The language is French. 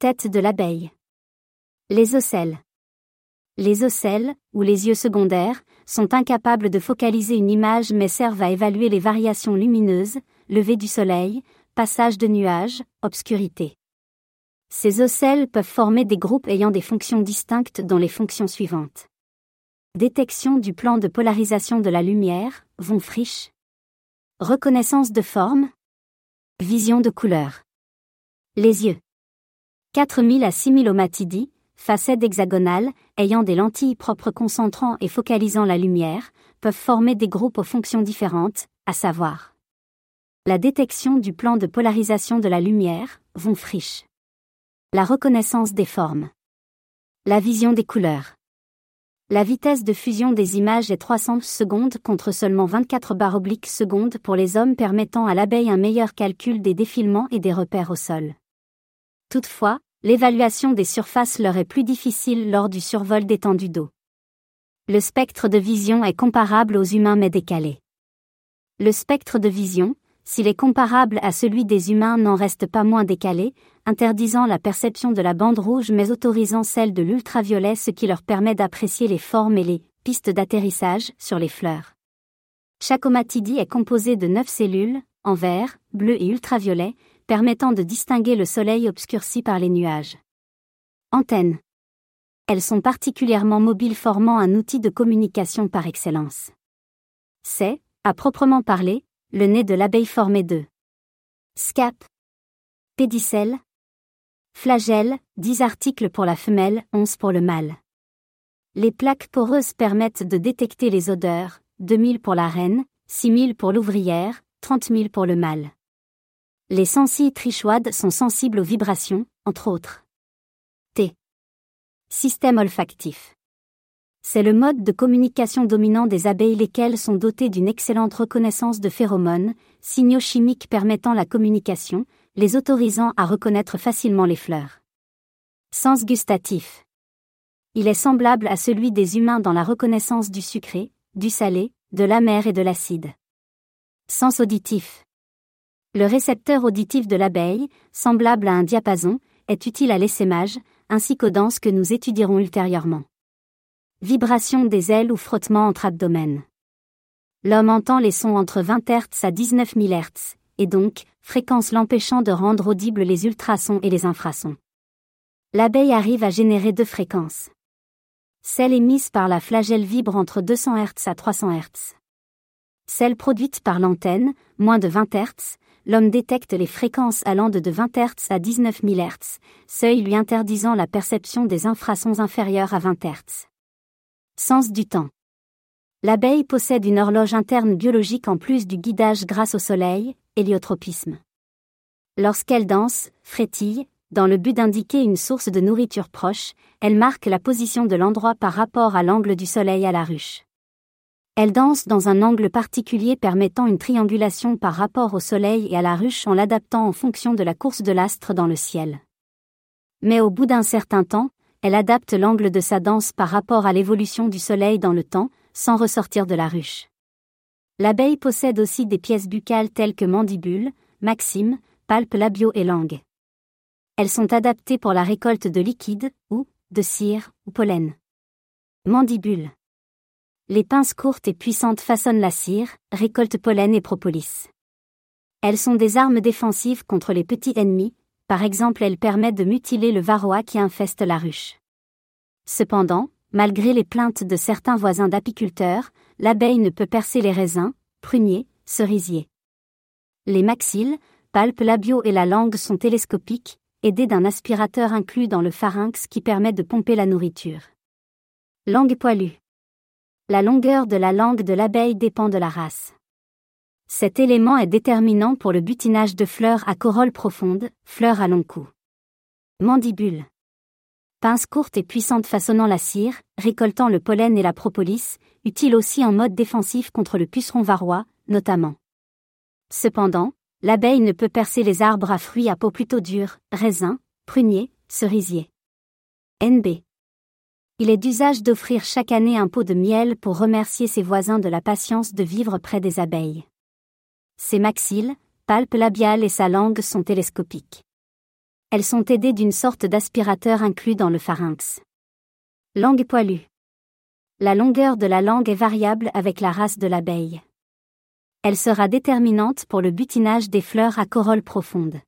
Tête de l'abeille. Les ocelles. Les ocelles, ou les yeux secondaires, sont incapables de focaliser une image mais servent à évaluer les variations lumineuses, lever du soleil, passage de nuages, obscurité. Ces ocelles peuvent former des groupes ayant des fonctions distinctes dont les fonctions suivantes. Détection du plan de polarisation de la lumière, von Frisch. Reconnaissance de forme. Vision de couleur. Les yeux. 4000 à 6000 omatidis, facettes hexagonales, ayant des lentilles propres concentrant et focalisant la lumière, peuvent former des groupes aux fonctions différentes, à savoir la détection du plan de polarisation de la lumière, von Frisch. La reconnaissance des formes. La vision des couleurs. La vitesse de fusion des images est 300 secondes contre seulement 24 barres secondes pour les hommes permettant à l'abeille un meilleur calcul des défilements et des repères au sol. Toutefois, l'évaluation des surfaces leur est plus difficile lors du survol d'étendues d'eau. Le spectre de vision est comparable aux humains mais décalé. Le spectre de vision, s'il est comparable à celui des humains, n'en reste pas moins décalé, interdisant la perception de la bande rouge mais autorisant celle de l'ultraviolet ce qui leur permet d'apprécier les formes et les pistes d'atterrissage sur les fleurs. Chaque omatidie est composé de neuf cellules, en vert, bleu et ultraviolet, permettant de distinguer le soleil obscurci par les nuages. Antennes. Elles sont particulièrement mobiles formant un outil de communication par excellence. C'est, à proprement parler, le nez de l'abeille formé de scap, pédicelle, flagelle, 10 articles pour la femelle, 11 pour le mâle. Les plaques poreuses permettent de détecter les odeurs, 2000 pour la reine, 6000 pour l'ouvrière, 30 000 pour le mâle. Les sensi trichoides sont sensibles aux vibrations, entre autres. T. Système olfactif. C'est le mode de communication dominant des abeilles lesquelles sont dotées d'une excellente reconnaissance de phéromones, signaux chimiques permettant la communication, les autorisant à reconnaître facilement les fleurs. Sens gustatif. Il est semblable à celui des humains dans la reconnaissance du sucré, du salé, de l'amer et de l'acide. Sens auditif. Le récepteur auditif de l'abeille, semblable à un diapason, est utile à l'essaimage, ainsi qu'aux danses que nous étudierons ultérieurement. Vibration des ailes ou frottement entre abdomen. L'homme entend les sons entre 20 Hz à 19 000 Hz, et donc, fréquence l'empêchant de rendre audibles les ultrasons et les infrasons. L'abeille arrive à générer deux fréquences. Celle émise par la flagelle vibre entre 200 Hz à 300 Hz. Celle produite par l'antenne, moins de 20 Hz, l'homme détecte les fréquences allant de 20 Hz à 19 000 Hz, seuil lui interdisant la perception des infrasons inférieurs à 20 Hz. Sens du temps. L'abeille possède une horloge interne biologique en plus du guidage grâce au soleil, héliotropisme. Lorsqu'elle danse, frétille, dans le but d'indiquer une source de nourriture proche, elle marque la position de l'endroit par rapport à l'angle du soleil à la ruche. Elle danse dans un angle particulier permettant une triangulation par rapport au Soleil et à la ruche en l'adaptant en fonction de la course de l'astre dans le ciel. Mais au bout d'un certain temps, elle adapte l'angle de sa danse par rapport à l'évolution du Soleil dans le temps, sans ressortir de la ruche. L'abeille possède aussi des pièces buccales telles que mandibule, maxime, palpes labiaux et langue. Elles sont adaptées pour la récolte de liquide, ou, de cire, ou pollen. Mandibule les pinces courtes et puissantes façonnent la cire, récoltent pollen et propolis. Elles sont des armes défensives contre les petits ennemis, par exemple elles permettent de mutiler le varroa qui infeste la ruche. Cependant, malgré les plaintes de certains voisins d'apiculteurs, l'abeille ne peut percer les raisins, pruniers, cerisiers. Les maxilles, palpes labiaux et la langue sont télescopiques, aidés d'un aspirateur inclus dans le pharynx qui permet de pomper la nourriture. Langue poilue. La longueur de la langue de l'abeille dépend de la race. Cet élément est déterminant pour le butinage de fleurs à corolle profonde, fleurs à long cou. Mandibule. Pince courte et puissante façonnant la cire, récoltant le pollen et la propolis, utile aussi en mode défensif contre le puceron varrois, notamment. Cependant, l'abeille ne peut percer les arbres à fruits à peau plutôt dure, raisins, pruniers, cerisiers. NB il est d'usage d'offrir chaque année un pot de miel pour remercier ses voisins de la patience de vivre près des abeilles. Ses maxilles, palpes labiales et sa langue sont télescopiques. Elles sont aidées d'une sorte d'aspirateur inclus dans le pharynx. Langue poilue. La longueur de la langue est variable avec la race de l'abeille. Elle sera déterminante pour le butinage des fleurs à corolle profonde.